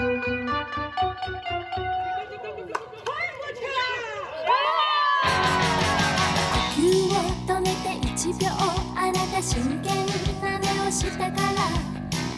呼吸を止めて1秒あなた真剣な目をしたから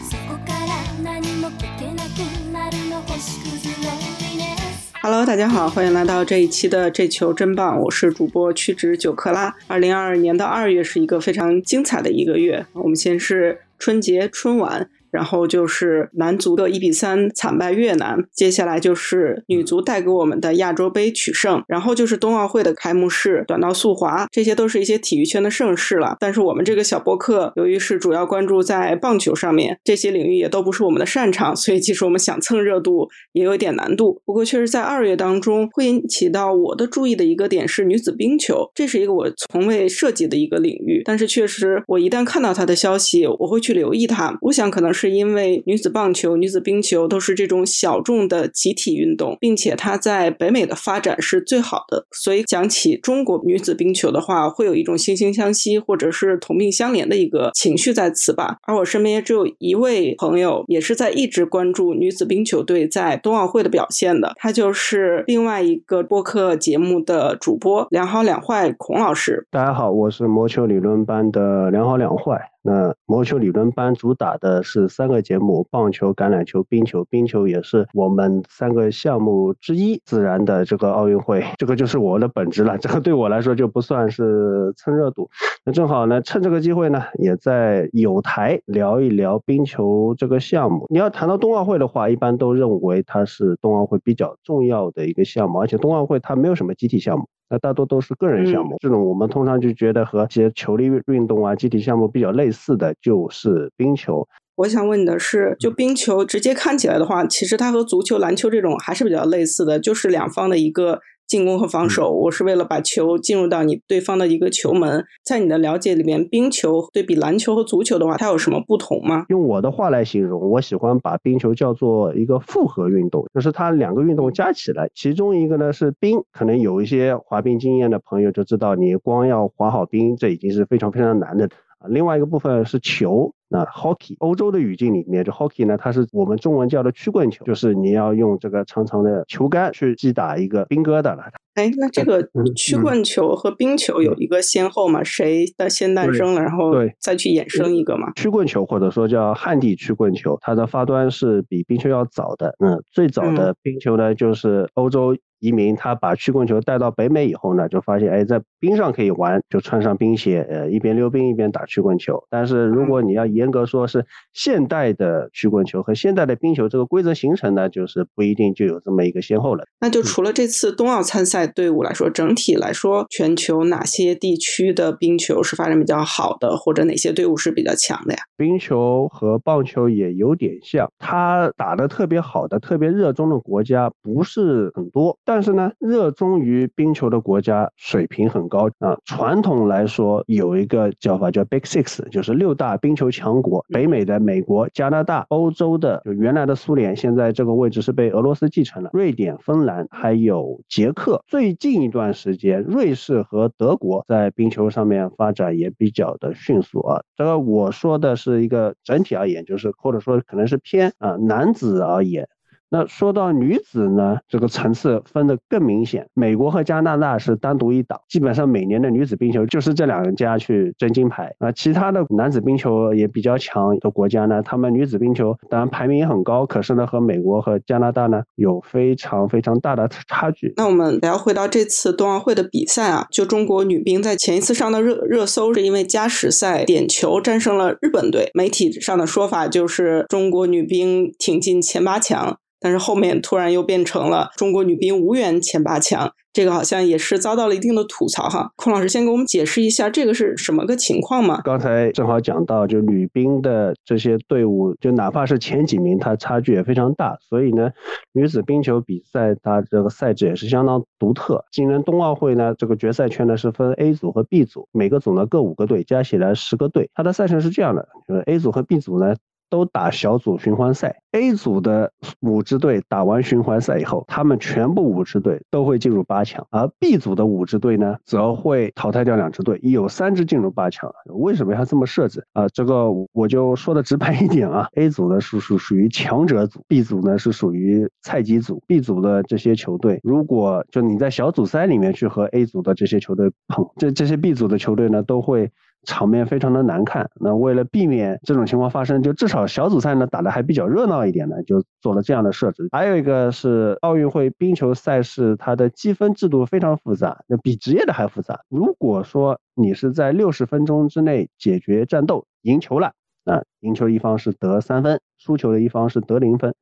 そこから何も聞けなくなるの星屑ロンリネス Hello，大家好，欢迎来到这一期的这球真棒，我是主播屈指九克拉。二零二二年的二月是一个非常精彩的一个月，我们先是春节春晚。 然后就是男足的一比三惨败越南，接下来就是女足带给我们的亚洲杯取胜，然后就是冬奥会的开幕式、短道速滑，这些都是一些体育圈的盛事了。但是我们这个小播客由于是主要关注在棒球上面，这些领域也都不是我们的擅长，所以其实我们想蹭热度也有一点难度。不过确实在二月当中会引起到我的注意的一个点是女子冰球，这是一个我从未涉及的一个领域，但是确实我一旦看到它的消息，我会去留意它。我想可能是。是因为女子棒球、女子冰球都是这种小众的集体运动，并且它在北美的发展是最好的，所以讲起中国女子冰球的话，会有一种惺惺相惜或者是同病相怜的一个情绪在此吧。而我身边也只有一位朋友，也是在一直关注女子冰球队在冬奥会的表现的，他就是另外一个播客节目的主播两好两坏孔老师。大家好，我是魔球理论班的两好两坏。那魔球理论班主打的是三个节目：棒球、橄榄球、冰球。冰球也是我们三个项目之一。自然的这个奥运会，这个就是我的本职了。这个对我来说就不算是蹭热度。那正好呢，趁这个机会呢，也在有台聊一聊冰球这个项目。你要谈到冬奥会的话，一般都认为它是冬奥会比较重要的一个项目，而且冬奥会它没有什么集体项目。那大多都是个人项目，这种我们通常就觉得和一些球类运动啊、集体项目比较类似的，就是冰球。我想问你的是，就冰球直接看起来的话，其实它和足球、篮球这种还是比较类似的，就是两方的一个。进攻和防守，我是为了把球进入到你对方的一个球门。在你的了解里面，冰球对比篮球和足球的话，它有什么不同吗？用我的话来形容，我喜欢把冰球叫做一个复合运动，就是它两个运动加起来，其中一个呢是冰，可能有一些滑冰经验的朋友就知道，你光要滑好冰，这已经是非常非常难的。另外一个部分是球，那 hockey 欧洲的语境里面，这 hockey 呢，它是我们中文叫的曲棍球，就是你要用这个长长的球杆去击打一个冰疙瘩了。哎，那这个曲棍球和冰球有一个先后吗？谁的先诞生了，然后再去衍生一个吗？曲棍球或者说叫旱地曲棍球，它的发端是比冰球要早的。嗯，最早的冰球呢，就是欧洲。移民他把曲棍球带到北美以后呢，就发现哎，在冰上可以玩，就穿上冰鞋，呃，一边溜冰一边打曲棍球。但是如果你要严格说是现代的曲棍球和现代的冰球这个规则形成呢，就是不一定就有这么一个先后了。那就除了这次冬奥参赛队伍来说，整体来说，全球哪些地区的冰球是发展比较好的，或者哪些队伍是比较强的呀？冰球和棒球也有点像，它打得特别好的、特别热衷的国家不是很多。但是呢，热衷于冰球的国家水平很高啊。传统来说，有一个叫法叫 Big Six，就是六大冰球强国。北美的美国、加拿大、欧洲的就原来的苏联，现在这个位置是被俄罗斯继承了。瑞典、芬兰还有捷克。最近一段时间，瑞士和德国在冰球上面发展也比较的迅速啊。这个我说的是一个整体而言，就是或者说可能是偏啊男子而言。那说到女子呢，这个层次分得更明显。美国和加拿大是单独一档，基本上每年的女子冰球就是这两家去争金牌啊。其他的男子冰球也比较强的国家呢，他们女子冰球当然排名也很高，可是呢和美国和加拿大呢有非常非常大的差距。那我们聊回到这次冬奥会的比赛啊，就中国女兵在前一次上的热热搜是因为加时赛点球战胜了日本队，媒体上的说法就是中国女兵挺进前八强。但是后面突然又变成了中国女兵无缘前八强，这个好像也是遭到了一定的吐槽哈。孔老师先给我们解释一下这个是什么个情况嘛？刚才正好讲到，就女兵的这些队伍，就哪怕是前几名，它差距也非常大。所以呢，女子冰球比赛它这个赛制也是相当独特。今年冬奥会呢，这个决赛圈呢是分 A 组和 B 组，每个组呢各五个队，加起来十个队。它的赛程是这样的，就是 A 组和 B 组呢。都打小组循环赛。A 组的五支队打完循环赛以后，他们全部五支队都会进入八强，而 B 组的五支队呢，则会淘汰掉两支队，有三支进入八强。为什么要这么设置啊？这个我就说的直白一点啊，A 组呢是属属于强者组，B 组呢是属于菜鸡组。B 组的这些球队，如果就你在小组赛里面去和 A 组的这些球队碰，这这些 B 组的球队呢，都会。场面非常的难看，那为了避免这种情况发生，就至少小组赛呢打的还比较热闹一点呢，就做了这样的设置。还有一个是奥运会冰球赛事，它的积分制度非常复杂，那比职业的还复杂。如果说你是在六十分钟之内解决战斗赢球了，那赢球一方是得三分，输球的一方是得零分。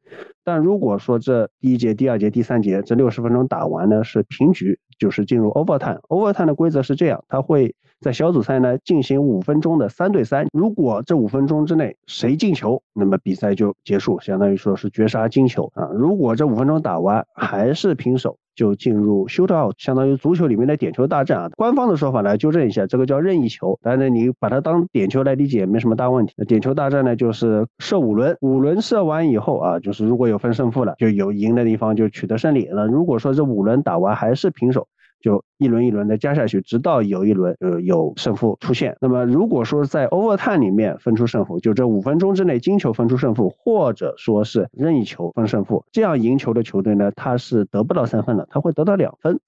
但如果说这第一节、第二节、第三节这六十分钟打完呢是平局，就是进入 overtime。overtime 的规则是这样，它会在小组赛呢进行五分钟的三对三。如果这五分钟之内谁进球，那么比赛就结束，相当于说是绝杀金球啊。如果这五分钟打完还是平手，就进入 shootout，相当于足球里面的点球大战啊。官方的说法来纠正一下，这个叫任意球，但是你把它当点球来理解没什么大问题。点球大战呢就是射五轮，五轮射完以后啊，就是如果有分胜负了，就有赢的地方就取得胜利。那如果说这五轮打完还是平手，就一轮一轮的加下去，直到有一轮呃有胜负出现。那么如果说在 overtime 里面分出胜负，就这五分钟之内金球分出胜负，或者说是任意球分胜负，这样赢球的球队呢，他是得不到三分的，他会得到两分。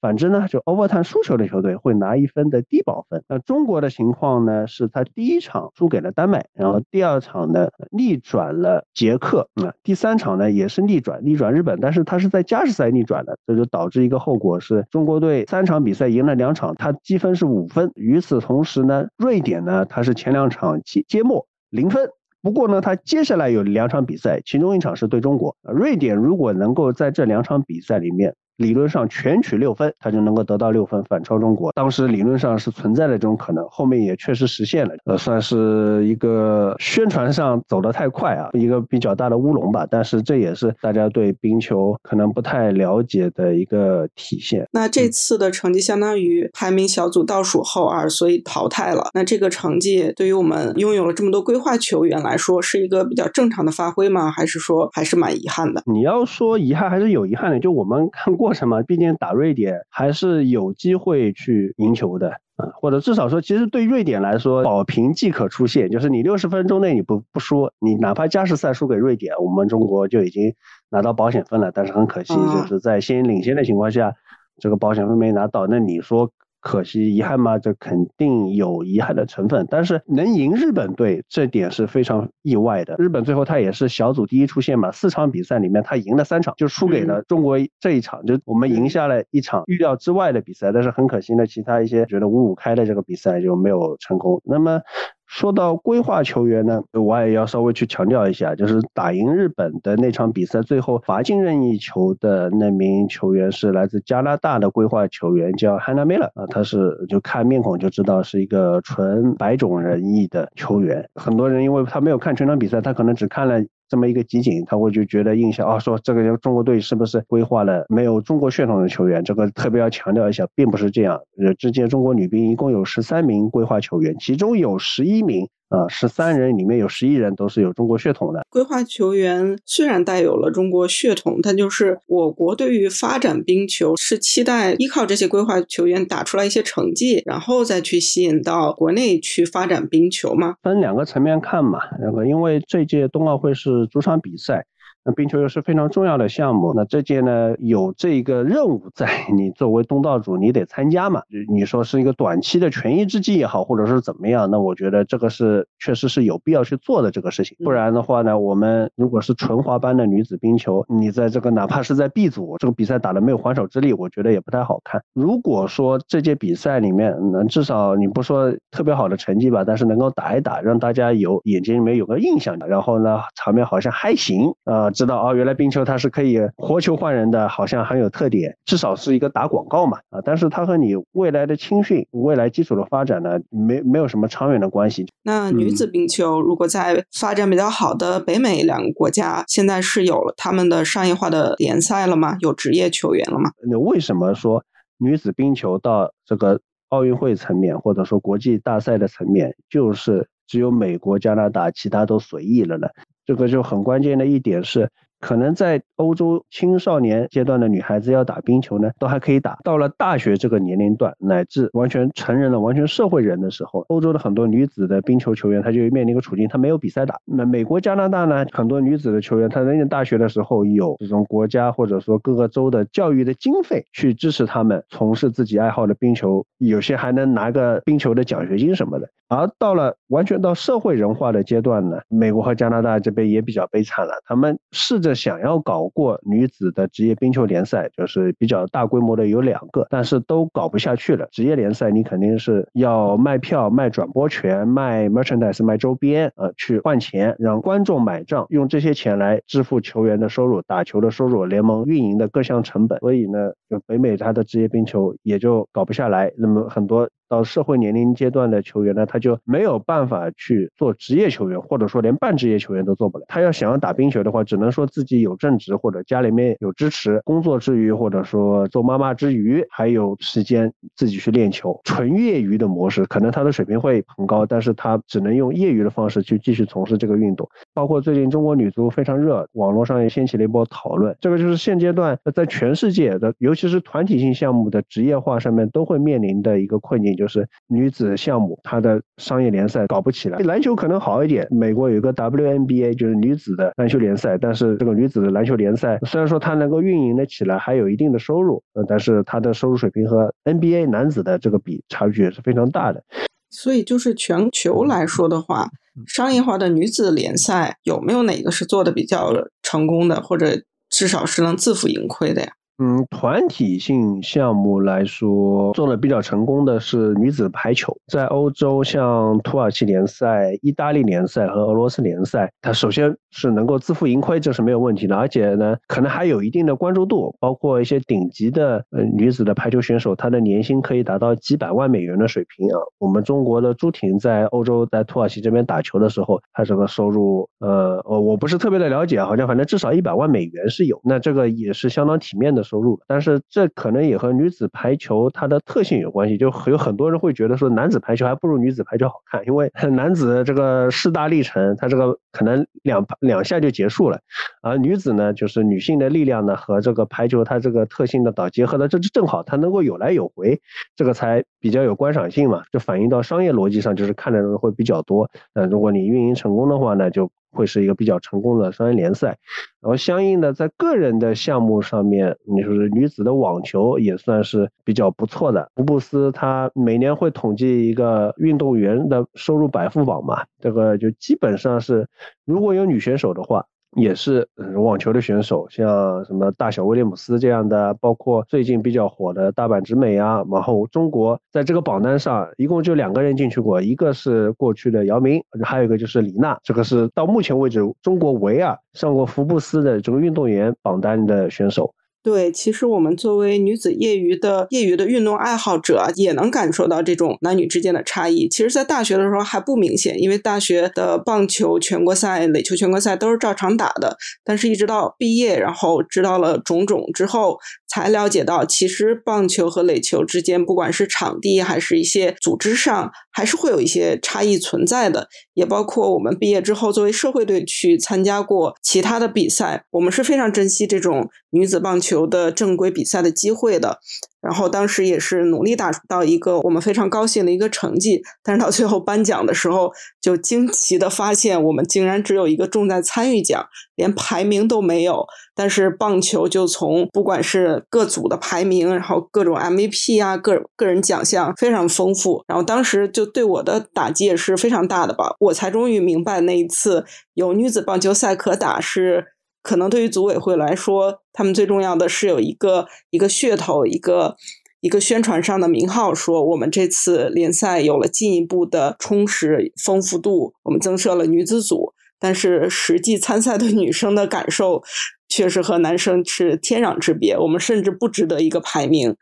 反之呢，就 overtime 输球的球队会拿一分的低保分。那中国的情况呢，是他第一场输给了丹麦，然后第二场呢逆转了捷克，啊，第三场呢也是逆转逆转日本，但是他是在加时赛逆转的，这就导致一个后果是中国队三场比赛赢了两场，他积分是五分。与此同时呢，瑞典呢他是前两场揭揭幕零分，不过呢他接下来有两场比赛，其中一场是对中国，瑞典如果能够在这两场比赛里面。理论上全取六分，他就能够得到六分，反超中国。当时理论上是存在的这种可能，后面也确实实现了。呃，算是一个宣传上走得太快啊，一个比较大的乌龙吧。但是这也是大家对冰球可能不太了解的一个体现。那这次的成绩相当于排名小组倒数后二，所以淘汰了。那这个成绩对于我们拥有了这么多规划球员来说，是一个比较正常的发挥吗？还是说还是蛮遗憾的？你要说遗憾还是有遗憾的，就我们看过。过程嘛，毕竟打瑞典还是有机会去赢球的啊，或者至少说，其实对瑞典来说，保平即可出线，就是你六十分钟内你不不输，你哪怕加时赛输给瑞典，我们中国就已经拿到保险分了。但是很可惜，就是在先领先的情况下，这个保险分没拿到。那你说？可惜遗憾吗？这肯定有遗憾的成分，但是能赢日本队这点是非常意外的。日本最后他也是小组第一出线嘛，四场比赛里面他赢了三场，就输给了中国这一场，就我们赢下了一场预料之外的比赛。但是很可惜呢，其他一些觉得五五开的这个比赛就没有成功。那么。说到规划球员呢，我也要稍微去强调一下，就是打赢日本的那场比赛，最后罚进任意球的那名球员是来自加拿大的规划球员，叫 Hannah Miller 啊，他是就看面孔就知道是一个纯白种人裔的球员。很多人因为他没有看全场比赛，他可能只看了。这么一个集锦，他会就觉得印象啊，说这个中国队是不是规划了没有中国血统的球员？这个特别要强调一下，并不是这样。呃，之前中国女兵一共有十三名规划球员，其中有十一名。啊，十三人里面有十一人都是有中国血统的。规划球员虽然带有了中国血统，但就是我国对于发展冰球是期待依靠这些规划球员打出来一些成绩，然后再去吸引到国内去发展冰球吗？分两个层面看嘛，那个因为这届冬奥会是主场比赛。冰球又是非常重要的项目，那这届呢有这个任务在，你作为东道主你得参加嘛。你说是一个短期的权宜之计也好，或者是怎么样，那我觉得这个是确实是有必要去做的这个事情。不然的话呢，我们如果是纯滑班的女子冰球，你在这个哪怕是在 B 组这个比赛打的没有还手之力，我觉得也不太好看。如果说这届比赛里面能至少你不说特别好的成绩吧，但是能够打一打，让大家有眼睛里面有个印象的，然后呢场面好像还行啊。知道哦，原来冰球它是可以活球换人的，好像很有特点，至少是一个打广告嘛啊！但是它和你未来的青训、未来基础的发展呢，没没有什么长远的关系。那女子冰球如果在发展比较好的北美两个国家，现在是有了他们的商业化的联赛了吗？有职业球员了吗？那为什么说女子冰球到这个奥运会层面，或者说国际大赛的层面，就是？只有美国、加拿大，其他都随意了呢？这个就很关键的一点是。可能在欧洲青少年阶段的女孩子要打冰球呢，都还可以打。到了大学这个年龄段，乃至完全成人了、完全社会人的时候，欧洲的很多女子的冰球球员，她就面临一个处境，她没有比赛打。那美国、加拿大呢，很多女子的球员，她在念大学的时候有这种国家或者说各个州的教育的经费去支持他们从事自己爱好的冰球，有些还能拿个冰球的奖学金什么的。而到了完全到社会人化的阶段呢，美国和加拿大这边也比较悲惨了。他们试着想要搞过女子的职业冰球联赛，就是比较大规模的有两个，但是都搞不下去了。职业联赛你肯定是要卖票、卖转播权、卖 merchandise、卖周边，呃，去换钱，让观众买账，用这些钱来支付球员的收入、打球的收入、联盟运营的各项成本。所以呢，就北美它的职业冰球也就搞不下来。那么很多。到社会年龄阶段的球员呢，他就没有办法去做职业球员，或者说连半职业球员都做不了。他要想要打冰球的话，只能说自己有正职或者家里面有支持，工作之余或者说做妈妈之余，还有时间自己去练球。纯业余的模式，可能他的水平会很高，但是他只能用业余的方式去继续从事这个运动。包括最近中国女足非常热，网络上也掀起了一波讨论。这个就是现阶段在全世界的，尤其是团体性项目的职业化上面都会面临的一个困境。就是女子项目，它的商业联赛搞不起来。篮球可能好一点，美国有一个 WNBA，就是女子的篮球联赛。但是这个女子的篮球联赛，虽然说它能够运营的起来，还有一定的收入，呃，但是它的收入水平和 NBA 男子的这个比差距也是非常大的。所以就是全球来说的话，商业化的女子联赛有没有哪个是做的比较成功的，或者至少是能自负盈亏的呀？嗯，团体性项目来说，做的比较成功的是女子排球。在欧洲，像土耳其联赛、意大利联赛和俄罗斯联赛，它首先是能够自负盈亏，这是没有问题的。而且呢，可能还有一定的关注度，包括一些顶级的呃女子的排球选手，她的年薪可以达到几百万美元的水平啊。我们中国的朱婷在欧洲，在土耳其这边打球的时候，她这个收入，呃，我不是特别的了解，好像反正至少一百万美元是有。那这个也是相当体面的。收入，但是这可能也和女子排球它的特性有关系，就有很多人会觉得说男子排球还不如女子排球好看，因为男子这个势大力沉，他这个可能两两下就结束了，而女子呢，就是女性的力量呢和这个排球它这个特性的导结合的，这正好它能够有来有回，这个才比较有观赏性嘛，就反映到商业逻辑上，就是看的人会比较多。那如果你运营成功的话呢，就。会是一个比较成功的商业联赛，然后相应的在个人的项目上面，你说是女子的网球也算是比较不错的。福布斯他每年会统计一个运动员的收入百富榜嘛，这个就基本上是如果有女选手的话。也是网球的选手，像什么大小威廉姆斯这样的，包括最近比较火的大阪直美啊，然后中国在这个榜单上一共就两个人进去过，一个是过去的姚明，还有一个就是李娜，这个是到目前为止中国唯二上过福布斯的这个运动员榜单的选手。对，其实我们作为女子业余的业余的运动爱好者，也能感受到这种男女之间的差异。其实，在大学的时候还不明显，因为大学的棒球全国赛、垒球全国赛都是照常打的。但是，一直到毕业，然后知道了种种之后。才了解到，其实棒球和垒球之间，不管是场地还是一些组织上，还是会有一些差异存在的。也包括我们毕业之后作为社会队去参加过其他的比赛，我们是非常珍惜这种女子棒球的正规比赛的机会的。然后当时也是努力打到一个我们非常高兴的一个成绩，但是到最后颁奖的时候，就惊奇的发现我们竟然只有一个重在参与奖，连排名都没有。但是棒球就从不管是各组的排名，然后各种 MVP 啊，个个人奖项非常丰富。然后当时就对我的打击也是非常大的吧，我才终于明白那一次有女子棒球赛可打是可能对于组委会来说，他们最重要的是有一个一个噱头，一个一个宣传上的名号，说我们这次联赛有了进一步的充实丰富度，我们增设了女子组。但是实际参赛的女生的感受。确实和男生是天壤之别，我们甚至不值得一个排名。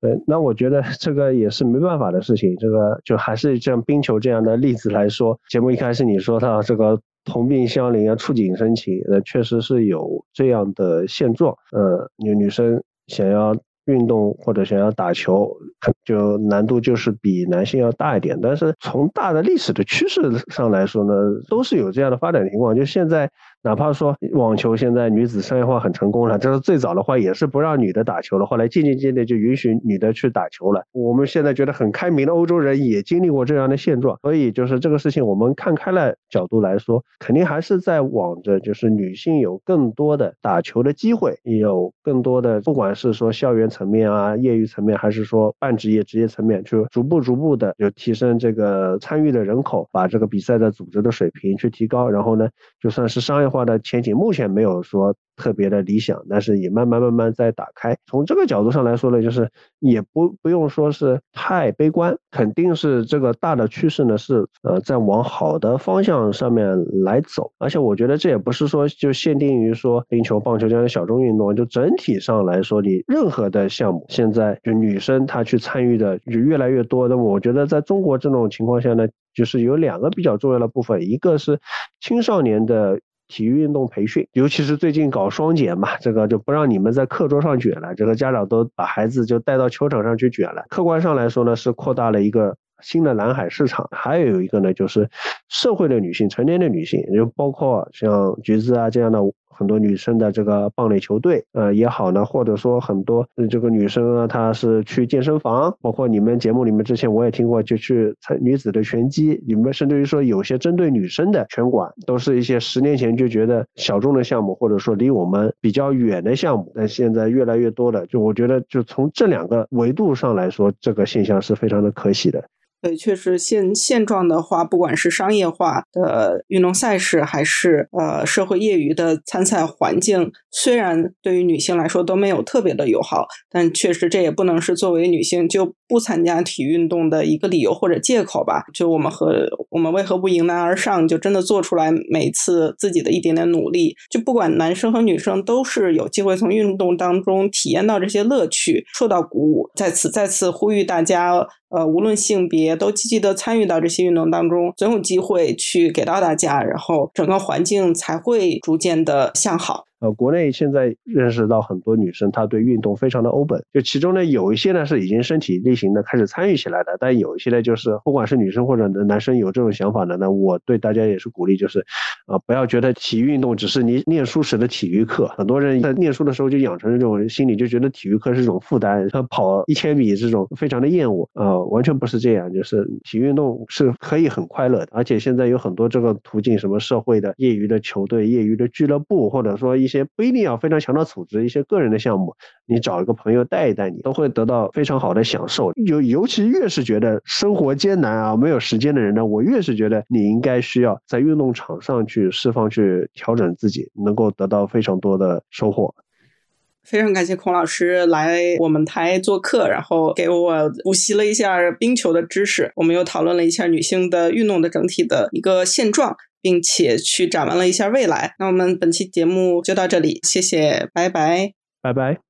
对，那我觉得这个也是没办法的事情。这个就还是像冰球这样的例子来说，节目一开始你说到这个同病相怜啊，触景生情，呃，确实是有这样的现状。呃，女女生想要运动或者想要打球，就难度就是比男性要大一点。但是从大的历史的趋势上来说呢，都是有这样的发展情况。就现在。哪怕说网球现在女子商业化很成功了，这是最早的话也是不让女的打球了，后来渐渐渐渐就允许女的去打球了。我们现在觉得很开明的欧洲人也经历过这样的现状，所以就是这个事情我们看开了角度来说，肯定还是在往着就是女性有更多的打球的机会，有更多的不管是说校园层面啊、业余层面，还是说半职业、职业层面，就逐步逐步的就提升这个参与的人口，把这个比赛的组织的水平去提高，然后呢，就算是商业。化的前景目前没有说特别的理想，但是也慢慢慢慢在打开。从这个角度上来说呢，就是也不不用说是太悲观，肯定是这个大的趋势呢是呃在往好的方向上面来走。而且我觉得这也不是说就限定于说冰球、棒球这样的小众运动，就整体上来说，你任何的项目现在就女生她去参与的就越来越多。那么我觉得在中国这种情况下呢，就是有两个比较重要的部分，一个是青少年的。体育运动培训，尤其是最近搞双减嘛，这个就不让你们在课桌上卷了，这个家长都把孩子就带到球场上去卷了。客观上来说呢，是扩大了一个新的蓝海市场。还有一个呢，就是社会的女性、成年的女性，就包括像橘子啊这样的。很多女生的这个棒垒球队，呃也好呢，或者说很多这个女生啊，她是去健身房，包括你们节目里面之前我也听过，就去女子的拳击，你们甚至于说有些针对女生的拳馆，都是一些十年前就觉得小众的项目，或者说离我们比较远的项目，但现在越来越多的，就我觉得就从这两个维度上来说，这个现象是非常的可喜的。对，确实现现状的话，不管是商业化的运动赛事，还是呃社会业余的参赛环境，虽然对于女性来说都没有特别的友好，但确实这也不能是作为女性就不参加体育运动的一个理由或者借口吧。就我们和我们为何不迎难而上，就真的做出来每次自己的一点点努力。就不管男生和女生都是有机会从运动当中体验到这些乐趣，受到鼓舞。在此再次呼吁大家。呃，无论性别都积极的参与到这些运动当中，总有机会去给到大家，然后整个环境才会逐渐的向好。呃，国内现在认识到很多女生，她对运动非常的 open，就其中呢有一些呢是已经身体力行的开始参与起来的，但有一些呢就是不管是女生或者男生有这种想法的，那我对大家也是鼓励，就是啊不要觉得体育运动只是你念书时的体育课，很多人在念书的时候就养成这种心理，就觉得体育课是一种负担，像跑一千米这种非常的厌恶啊，完全不是这样，就是体育运动是可以很快乐的，而且现在有很多这个途径，什么社会的业余的球队、业余的俱乐部，或者说一。一些不一定要非常强的组织，一些个人的项目，你找一个朋友带一带你，都会得到非常好的享受。尤尤其越是觉得生活艰难啊，没有时间的人呢，我越是觉得你应该需要在运动场上去释放、去调整自己，能够得到非常多的收获。非常感谢孔老师来我们台做客，然后给我补习了一下冰球的知识，我们又讨论了一下女性的运动的整体的一个现状。并且去展望了一下未来。那我们本期节目就到这里，谢谢，拜拜，拜拜。